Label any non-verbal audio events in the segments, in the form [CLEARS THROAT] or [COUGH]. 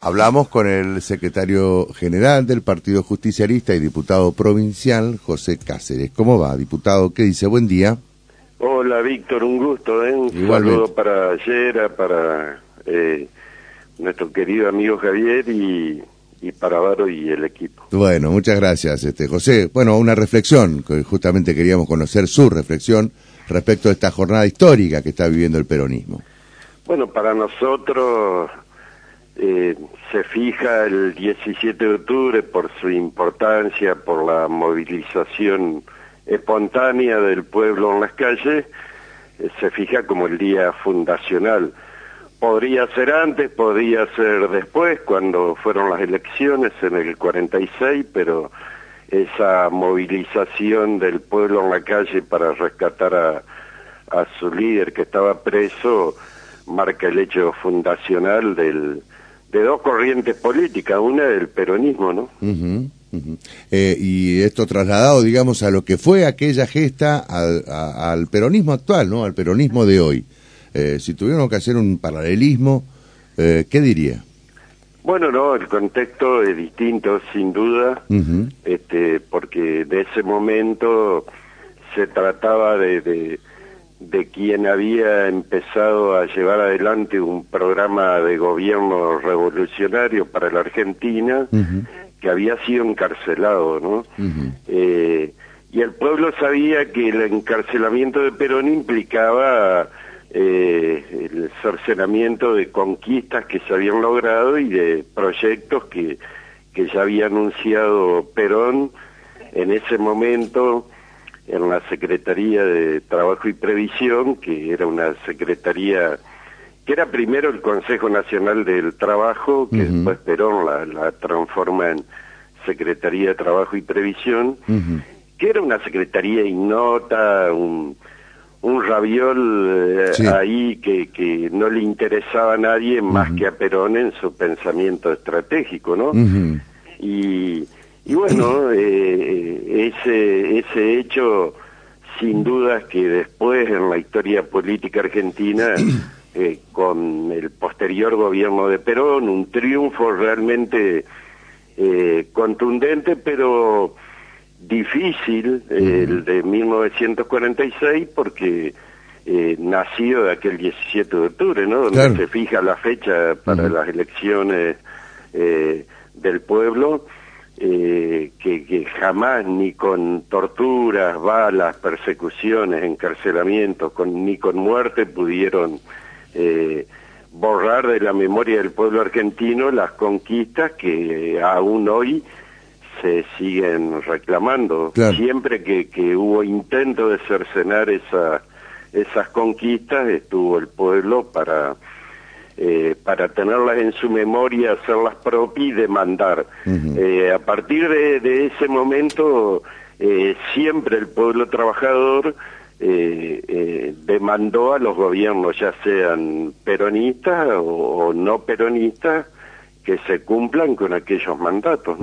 Hablamos con el secretario general del Partido Justicialista y diputado provincial, José Cáceres. ¿Cómo va, diputado? ¿Qué dice? Buen día. Hola, Víctor, un gusto. ¿eh? Un saludo para ayer, para eh, nuestro querido amigo Javier y, para Varo y el equipo. Bueno, muchas gracias, este José. Bueno, una reflexión, que justamente queríamos conocer su reflexión respecto a esta jornada histórica que está viviendo el peronismo. Bueno, para nosotros eh, se fija el 17 de octubre por su importancia, por la movilización espontánea del pueblo en las calles, eh, se fija como el día fundacional. Podría ser antes, podría ser después, cuando fueron las elecciones en el 46, pero esa movilización del pueblo en la calle para rescatar a, a su líder que estaba preso marca el hecho fundacional del de dos corrientes políticas, una del peronismo, ¿no? Eh, y esto trasladado, digamos, a lo que fue aquella gesta al, peronismo actual, ¿no? Al peronismo de hoy. Eh, si tuviéramos que hacer un paralelismo, eh, ¿qué diría? Bueno, no, el contexto es distinto, sin duda, este, porque de ese momento se trataba de de quien había empezado a llevar adelante un programa de gobierno revolucionario para la Argentina que había sido encarcelado, ¿no? Eh, y el pueblo sabía que el encarcelamiento de Perón implicaba eh, el cercenamiento de conquistas que se habían logrado y de proyectos que, que ya había anunciado Perón en ese momento en la Secretaría de Trabajo y Previsión, que era una secretaría que era primero el Consejo Nacional del Trabajo, que después Perón la, transforma en Secretaría de Trabajo y Previsión, que era una secretaría ignota, un, un raviol eh, ahí que, que no le interesaba a nadie más que a Perón en su pensamiento estratégico, ¿no? Y y bueno, [CLEARS THROAT] eh, ese, ese hecho, sin dudas que después en la historia política argentina, [CLEARS THROAT] eh, con el posterior gobierno de Perón, un triunfo realmente eh, contundente, pero difícil, el de 1946, porque nacido de aquel 17 de octubre, ¿no? Donde se fija la fecha para las elecciones del pueblo eh, que, jamás ni con torturas, balas, persecuciones, encarcelamientos, con, ni con muerte pudieron eh, borrar de la memoria del pueblo argentino las conquistas que aún hoy se siguen reclamando. Siempre que, que, hubo intento de cercenar esa, esas conquistas, estuvo el pueblo para eh, para tenerlas en su memoria, hacerlas propias y demandar. Eh, a partir de, ese momento, eh, siempre el pueblo trabajador demandó a los gobiernos, ya sean peronistas o, no peronistas, que se cumplan con aquellos mandatos.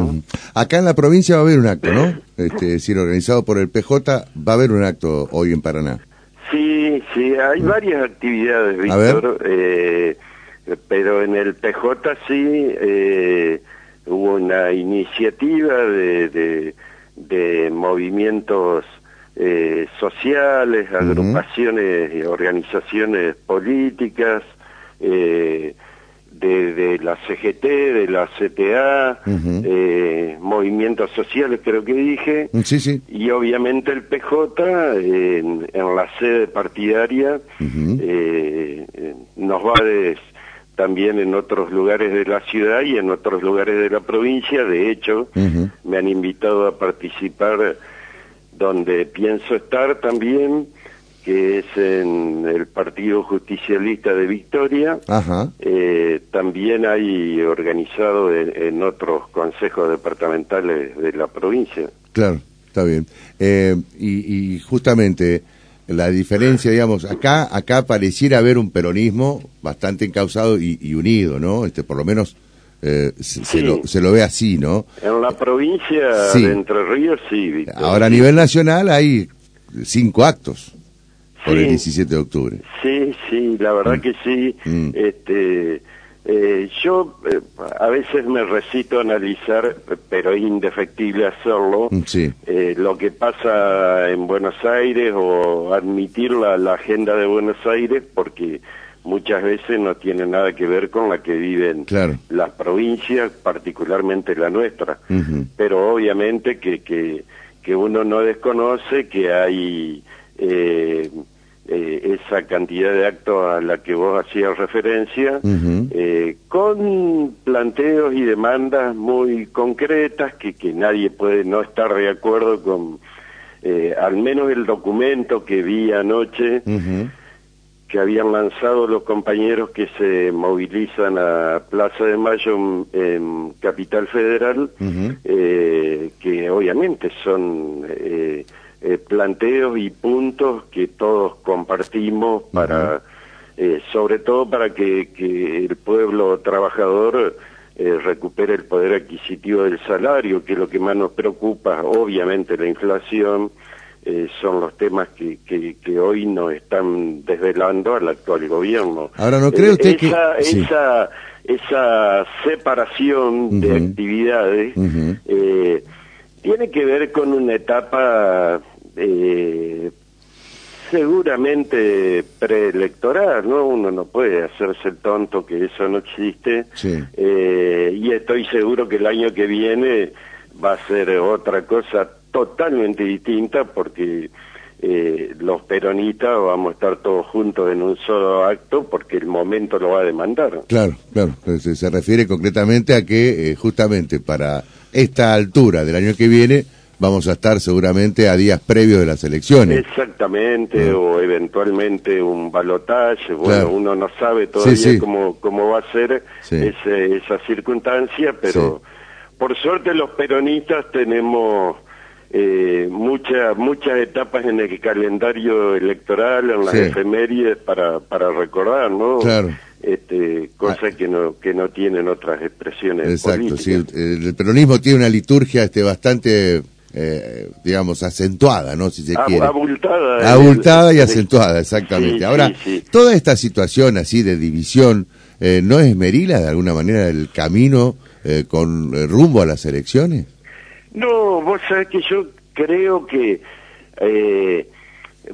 Acá en la provincia va a haber un acto, ¿no? Este, decir, organizado por el PJ, va a haber un acto hoy en Paraná. Sí, sí, hay varias actividades, Víctor. Eh, pero en el PJ sí eh, hubo una iniciativa de, de, movimientos eh, sociales, agrupaciones y organizaciones políticas, eh, de, la CGT, de la CTA, movimientos sociales creo que dije, y obviamente el PJ en, la sede partidaria nos va a también en otros lugares de la ciudad y en otros lugares de la provincia. De hecho, me han invitado a participar donde pienso estar también, que es en el Partido Justicialista de Victoria. Eh, también hay organizado en, otros consejos departamentales de la provincia. Claro, está bien. Eh, y, y justamente la diferencia, digamos, acá acá pareciera haber un peronismo bastante encausado y, unido, ¿no? Este, por lo menos eh, se, lo, se, lo, ve así, ¿no? En la provincia de Entre Ríos, sí. Ahora a nivel nacional hay cinco actos por el 17 de octubre. Sí, sí, la verdad mm. que sí. Mm. Este, Eh, yo eh, a veces me recito analizar, pero es indefectible hacerlo, Mm, Sí. eh, lo que pasa en Buenos Aires o admitir la, la agenda de Buenos Aires porque muchas veces no tiene nada que ver con la que viven Claro. las provincias, particularmente la nuestra. Pero obviamente que, que, que uno no desconoce que hay eh, eh, esa cantidad de actos a la que vos hacías referencia, eh, con planteos y demandas muy concretas que, que nadie puede no estar de acuerdo con, eh, al menos el documento que vi anoche, que habían lanzado los compañeros que se movilizan a Plaza de Mayo en, en Capital Federal, eh, que obviamente son eh, planteos y puntos que todos compartimos para, eh, sobre todo para que, que el pueblo trabajador eh, recupere el poder adquisitivo del salario, que es lo que más nos preocupa, obviamente la inflación, eh, son los temas que, que, que hoy nos están desvelando al actual gobierno. Ahora, ¿no cree usted que- esa, sí. esa, esa separación de actividades eh, tiene que ver con una etapa eh, seguramente preelectoral, ¿no? Uno no puede hacerse el tonto que eso no existe. Sí. Eh, y estoy seguro que el año que viene va a ser otra cosa totalmente distinta porque eh, los peronistas vamos a estar todos juntos en un solo acto porque el momento lo va a demandar. Claro, claro. Se, se refiere concretamente a que eh, justamente para esta altura del año que viene vamos a estar seguramente a días previos de las elecciones. Exactamente, Ah. o eventualmente un balotaje, bueno, Claro. uno no sabe todavía Sí, sí. Cómo, cómo va a ser Sí. ese- esa circunstancia, pero por suerte los peronistas tenemos eh, muchas muchas etapas en el calendario electoral, en las Sí. efemérides para, para recordar, ¿no? Claro. Este, cosas que no que no tienen otras expresiones Exacto, sí. políticas. El, el peronismo tiene una liturgia este bastante, eh, digamos, acentuada, ¿no? Si se Ab- quiere. abultada. Abultada el- y acentuada, exactamente. Sí, Ahora, sí, sí. toda esta situación así de división, eh, ¿no esmerila de alguna manera el camino eh, con eh, rumbo a las elecciones? No, vos sabés que yo creo que eh,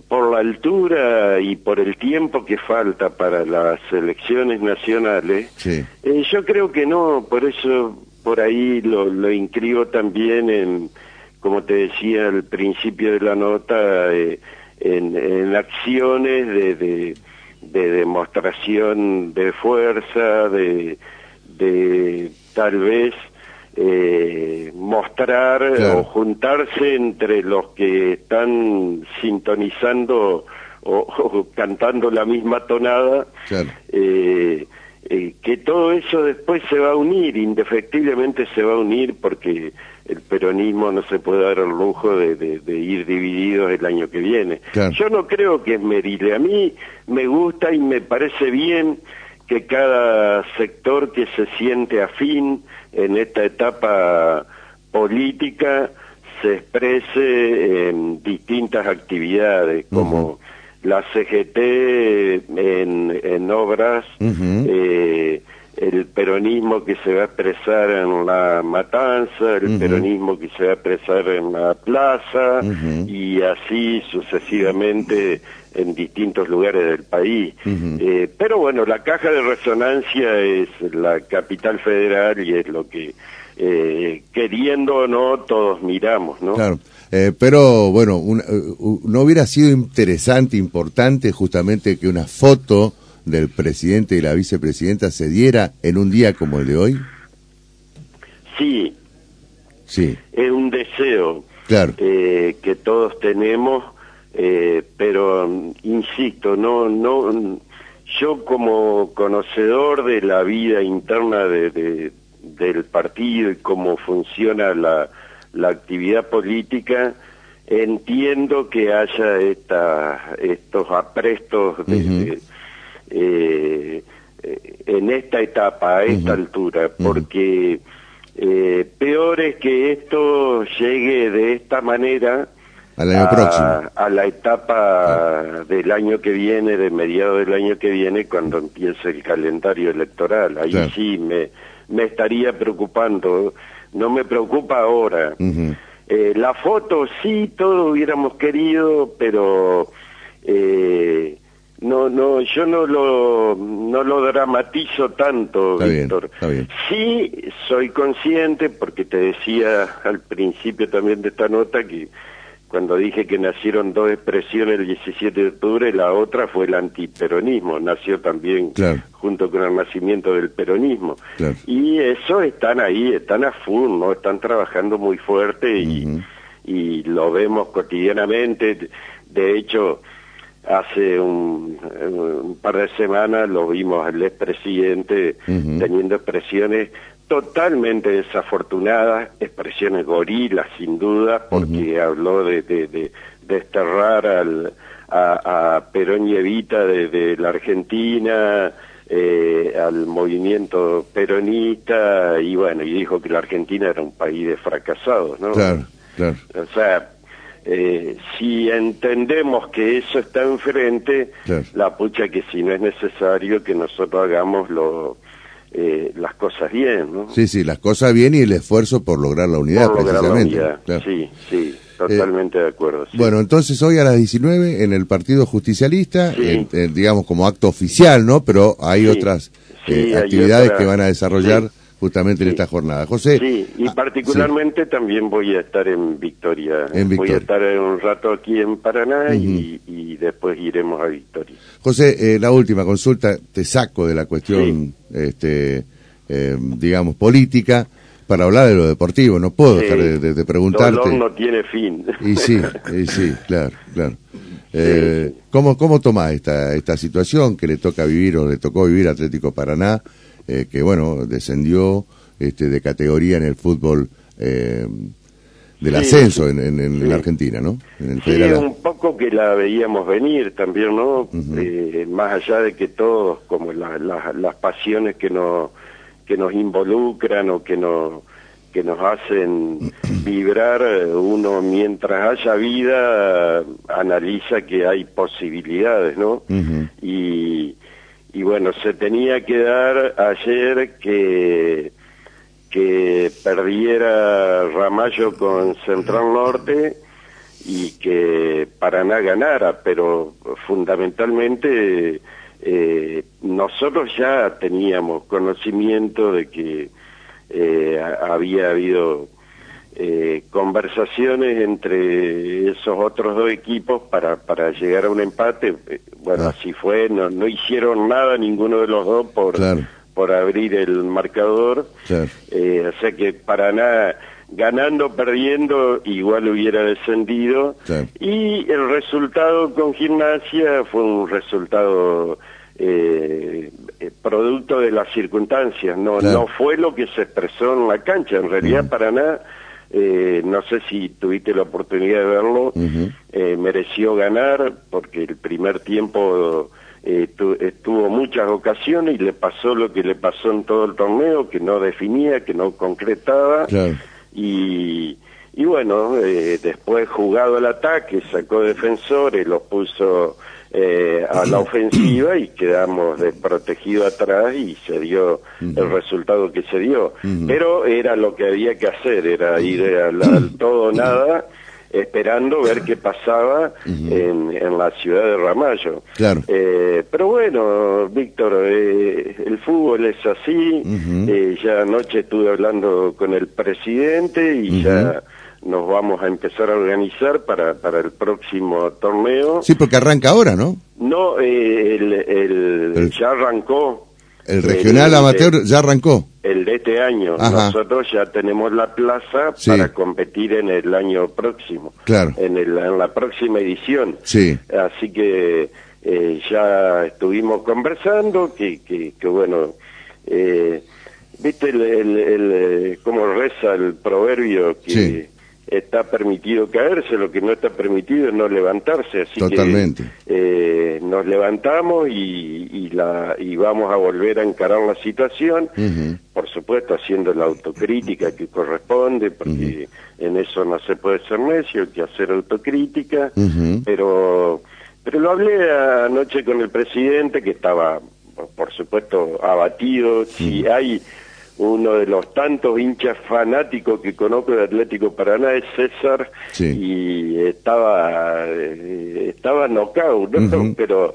por la altura y por el tiempo que falta para las elecciones nacionales, Sí. eh, yo creo que no, por eso por ahí lo, lo inscribo también en, como te decía al principio de la nota, eh, en, en acciones de, de, de demostración de fuerza, de, de tal vez eh, mostrar Claro. o juntarse entre los que están sintonizando o, [LAUGHS] o cantando la misma tonada Claro. eh, eh, que todo eso después se va a unir, indefectiblemente se va a unir porque el peronismo no se puede dar el lujo de, de- de ir divididos el año que viene. Claro. Yo no creo que es merile, a mí me gusta y me parece bien que cada sector que se siente afín en esta etapa política se exprese en distintas actividades, como la CGT en, en obras, eh, el peronismo que se va a expresar en la matanza, el peronismo que se va a expresar en la plaza y así sucesivamente en distintos lugares del país. Eh, pero bueno, la caja de resonancia es la capital federal y es lo que, eh, queriendo o no, todos miramos, ¿no? Claro. Eh, pero bueno, una- eh, ¿no hubiera sido interesante, importante justamente que una foto del presidente y la vicepresidenta se diera en un día como el de hoy? Sí, Sí, es un deseo claro. eh, que todos tenemos, eh, pero mm, insisto, no, no, yo como conocedor de la vida interna de, de- del partido y cómo funciona la, la actividad política, entiendo que haya esta, estos aprestos de, eh, en esta etapa, a esta altura, porque eh, peor es que esto llegue de esta manera al año próximo. a la etapa del año que viene, de mediados del año que viene, cuando empiece el calendario electoral. Ahí sí me, me estaría preocupando. No me preocupa ahora. eh, la foto sí, todo hubiéramos querido, pero eh, no, no, yo no lo, no lo dramatizo tanto, Víctor. Sí, soy consciente, porque te decía al principio también de esta nota que cuando dije que nacieron dos expresiones el 17 de octubre, la otra fue el antiperonismo, nació también junto con el nacimiento del peronismo. Y eso están ahí, están a full, ¿no? Están trabajando muy fuerte y, y lo vemos cotidianamente. De hecho, hace un, par de semanas lo vimos al expresidente teniendo expresiones totalmente desafortunadas, expresiones gorilas sin duda, porque habló de, de, desterrar al, a, Perón y Evita de, la Argentina, eh, al movimiento peronista, y bueno, y dijo que la Argentina era un país de fracasados, ¿no? Claro, claro. O sea, eh, si entendemos que eso está enfrente, la pucha que si no es necesario que nosotros hagamos lo, eh, las cosas bien, ¿no? Sí, sí, las cosas bien y el esfuerzo por lograr la unidad, precisamente. Sí, sí, totalmente de acuerdo. Bueno, entonces hoy a las 19 en el Partido Justicialista, digamos como acto oficial, ¿no? Pero hay otras eh, actividades que van a desarrollar justamente en esta jornada. José. Sí, y ah, particularmente también voy a estar en Victoria. Voy a estar un rato aquí en Paraná y, después iremos a Victoria. José, eh, la última consulta, te saco de la cuestión, este, eh, digamos, política para hablar de lo deportivo. No puedo dejar de, preguntarte. Dolor no tiene fin. Y sí, y sí, claro, claro. [LAUGHS] Eh, ¿Cómo, cómo toma esta, esta situación que le toca vivir o le tocó vivir Atlético Paraná? Eh, que bueno, descendió este, de categoría en el fútbol eh, del ascenso en, la Argentina, ¿no? En sí, un poco que la veíamos venir también, ¿no? Eh, más allá de que todos, como las pasiones que nos, que nos involucran o que nos que nos hacen [CLEARS THROAT] vibrar, uno mientras haya vida analiza que hay posibilidades, ¿no? Y y bueno, se tenía que dar ayer que, que perdiera Ramallo con Central Norte y que Paraná ganara, pero fundamentalmente eh, nosotros ya teníamos conocimiento de que eh, había habido eh, conversaciones entre esos otros dos equipos para, para llegar a un empate. Eh, bueno, ah. así fue, no, no hicieron nada ninguno de los dos por, por abrir el marcador. Eh, o sea que para nada, ganando, perdiendo, igual hubiera descendido. Y el resultado con gimnasia fue un resultado... Eh, producto de las circunstancias, no, no fue lo que se expresó en la cancha, en realidad para nada eh, no sé si tuviste la oportunidad de verlo, eh, mereció ganar porque el primer tiempo eh, tuvo muchas ocasiones y le pasó lo que le pasó en todo el torneo, que no definía, que no concretaba. Y, y bueno, después jugado el ataque, sacó defensores, los puso eh, a la [CLEARS THROAT] ofensiva y quedamos desprotegidos atrás y se dio el resultado que se dio. Pero era lo que había que hacer, era ir [CLEARS THROAT] al, todo o nada esperando ver qué pasaba en, en, la ciudad de Ramallo. Claro. Eh, pero bueno, Víctor, eh, el fútbol es así. eh, ya anoche estuve hablando con el presidente y ya nos vamos a empezar a organizar para, para el próximo torneo. Sí, porque arranca ahora, ¿no? No, eh, el, ya arrancó. El regional amateur ya arrancó. El de este año. Nosotros ya tenemos la plaza para competir en el año próximo. Claro. En, el, en la próxima edición. Sí. Así que eh, ya estuvimos conversando, que, que, que bueno, eh, viste el, el, el, cómo reza el proverbio que está permitido caerse, lo que no está permitido es no levantarse, así Totalmente. que eh, nos levantamos y, y, la, y vamos a volver a encarar la situación, por supuesto haciendo la autocrítica que corresponde, porque en eso no se puede ser necio, hay que hacer autocrítica, pero, pero lo hablé anoche con el presidente que estaba, por supuesto, abatido, si hay uno de los tantos hinchas fanáticos que conozco de Atlético Paraná es César y estaba eh, estaba knockout, ¿no? pero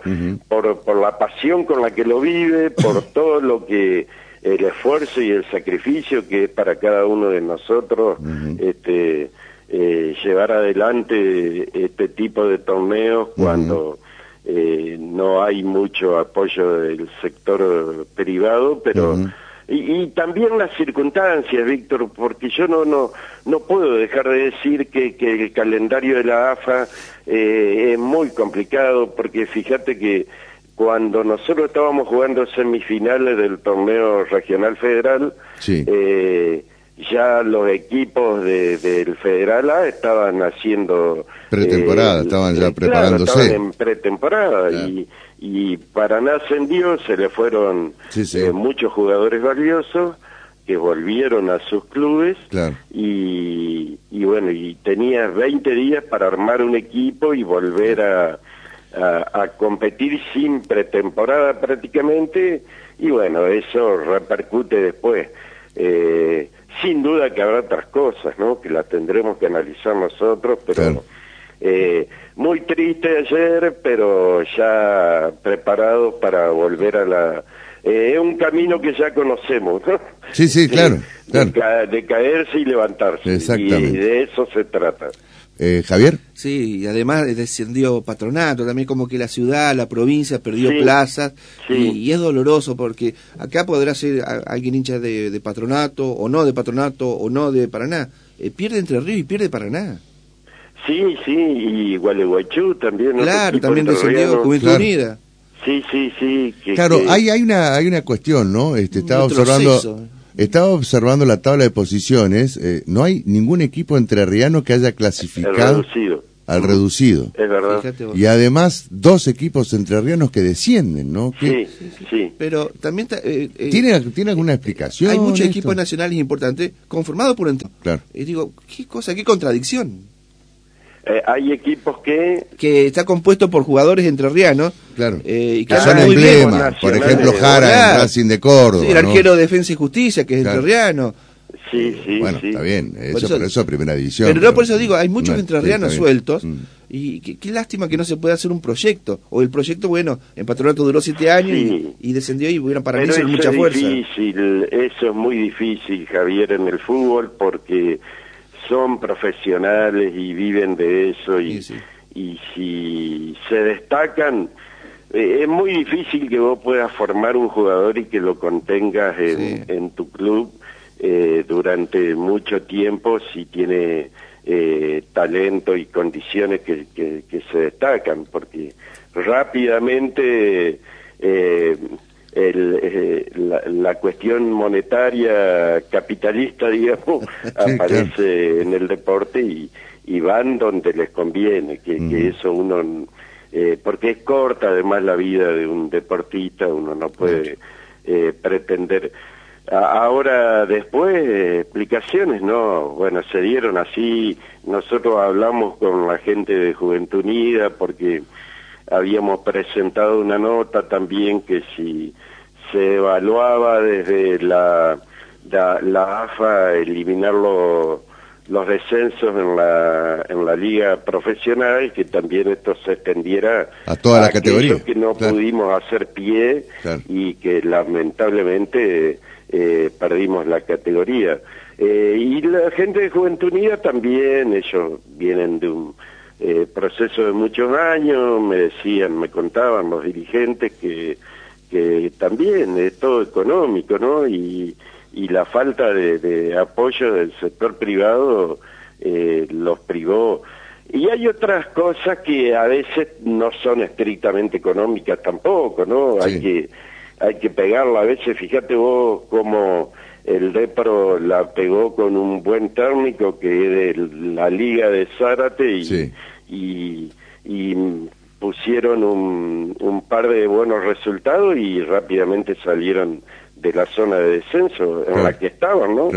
por, por la pasión con la que lo vive, por [LAUGHS] todo lo que el esfuerzo y el sacrificio que es para cada uno de nosotros este eh, llevar adelante este tipo de torneos cuando eh, no hay mucho apoyo del sector privado, pero y, también las circunstancias, Víctor, porque yo no no no puedo dejar de decir que, que el calendario de la AFA eh, es muy complicado, porque fíjate que cuando nosotros estábamos jugando semifinales del torneo regional federal, eh, ya los equipos del Federal A estaban haciendo... Pretemporada, eh, estaban ya preparándose. estaban en pretemporada y y Paraná ascendió, se le fueron eh, muchos jugadores valiosos que volvieron a sus clubes. Y, y, bueno, y tenía 20 días para armar un equipo y volver a, a, competir sin pretemporada prácticamente. Y bueno, eso repercute después. Eh, sin duda que habrá otras cosas, ¿no? Que las tendremos que analizar nosotros, pero... Eh, muy triste ayer, pero ya preparado para volver a la... Eh, es un camino que ya conocemos, ¿no? Sí, sí, claro. De, caerse y levantarse. Exactamente. Y de eso se trata. Eh, Javier. Sí, y además descendió patronato, también como que la ciudad, la provincia perdió plazas, Y, es doloroso porque acá podrá ser alguien hincha de, patronato, o no de patronato, o no de Paraná. Eh, pierde Entre Ríos y pierde Paraná. Sí, sí, y Gualeguaychú también. Claro, también descendió Juventud Unida. Sí, sí, sí. claro, Hay, hay, una, hay una cuestión, ¿no? Este, estaba observando... Estaba observando la tabla de posiciones, eh, no hay ningún equipo entrerriano que haya clasificado al reducido. Es verdad. Y además dos equipos entrerrianos que descienden, ¿no? Sí, sí, Pero también... Eh, eh, ¿Tiene, ¿Tiene alguna explicación? Hay muchos equipos nacionales importantes conformados por... Claro. Y digo, ¿qué cosa, qué contradicción? Eh, hay equipos que... Que está compuesto por jugadores entrerrianos. Claro. Eh, y que son emblemas. Por ejemplo, Jara en Racing de Córdoba. Sí, el arquero de Defensa y Justicia, que es entrerriano. Sí, sí, bueno, está bien. Eso, por eso, es primera división. Pero, no por eso digo, hay muchos entrerrianos sueltos. Mm. Y qué, lástima que no se pueda hacer un proyecto. O el proyecto, bueno, en Patronato duró siete años y, descendió y hubieran para mí mucha fuerza. Difícil, eso es muy difícil, Javier, en el fútbol, porque son profesionales y viven de eso y, y si se destacan, eh, es muy difícil que vos puedas formar un jugador y que lo contengas en, en tu club eh, durante mucho tiempo si tiene eh, talento y condiciones que, que, que, se destacan, porque rápidamente eh, el, eh, la, cuestión monetaria capitalista, [LAUGHS] digamos, aparece en el deporte y, y, van donde les conviene, que, que eso uno, eh, porque es corta además la vida de un deportista, uno no puede eh, pretender. ahora después, explicaciones, no, bueno, se dieron así, nosotros hablamos con la gente de Juventud Unida porque habíamos presentado una nota también que si se evaluaba desde la, la, AFA eliminar los descensos en la, en la liga profesional y que también esto se extendiera a toda la categoría. que no pudimos hacer pie y que lamentablemente eh, perdimos la categoría. Eh, y la gente de Juventud Unida también, ellos vienen de un eh, proceso de muchos años, me decían, me contaban los dirigentes que que también es todo económico, ¿no? Y, y la falta de, apoyo del sector privado eh, los privó. Y hay otras cosas que a veces no son estrictamente económicas tampoco, ¿no? Hay que hay que pegarla a veces, fíjate vos cómo el Depro la pegó con un buen técnico que es de la Liga de Zárate y, y, y, pusieron un, un par de buenos resultados y rápidamente salieron de la zona de descenso en la que estaban, ¿no?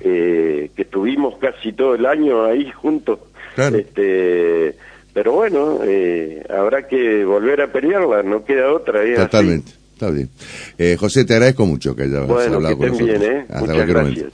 Eh, que estuvimos casi todo el año ahí juntos. Este, pero bueno, eh, habrá que volver a pelearla, no queda otra. Totalmente, está bien. Eh, José, te agradezco mucho que hayas bueno, hablado que con nosotros. Bien, ¿eh? Muchas gracias.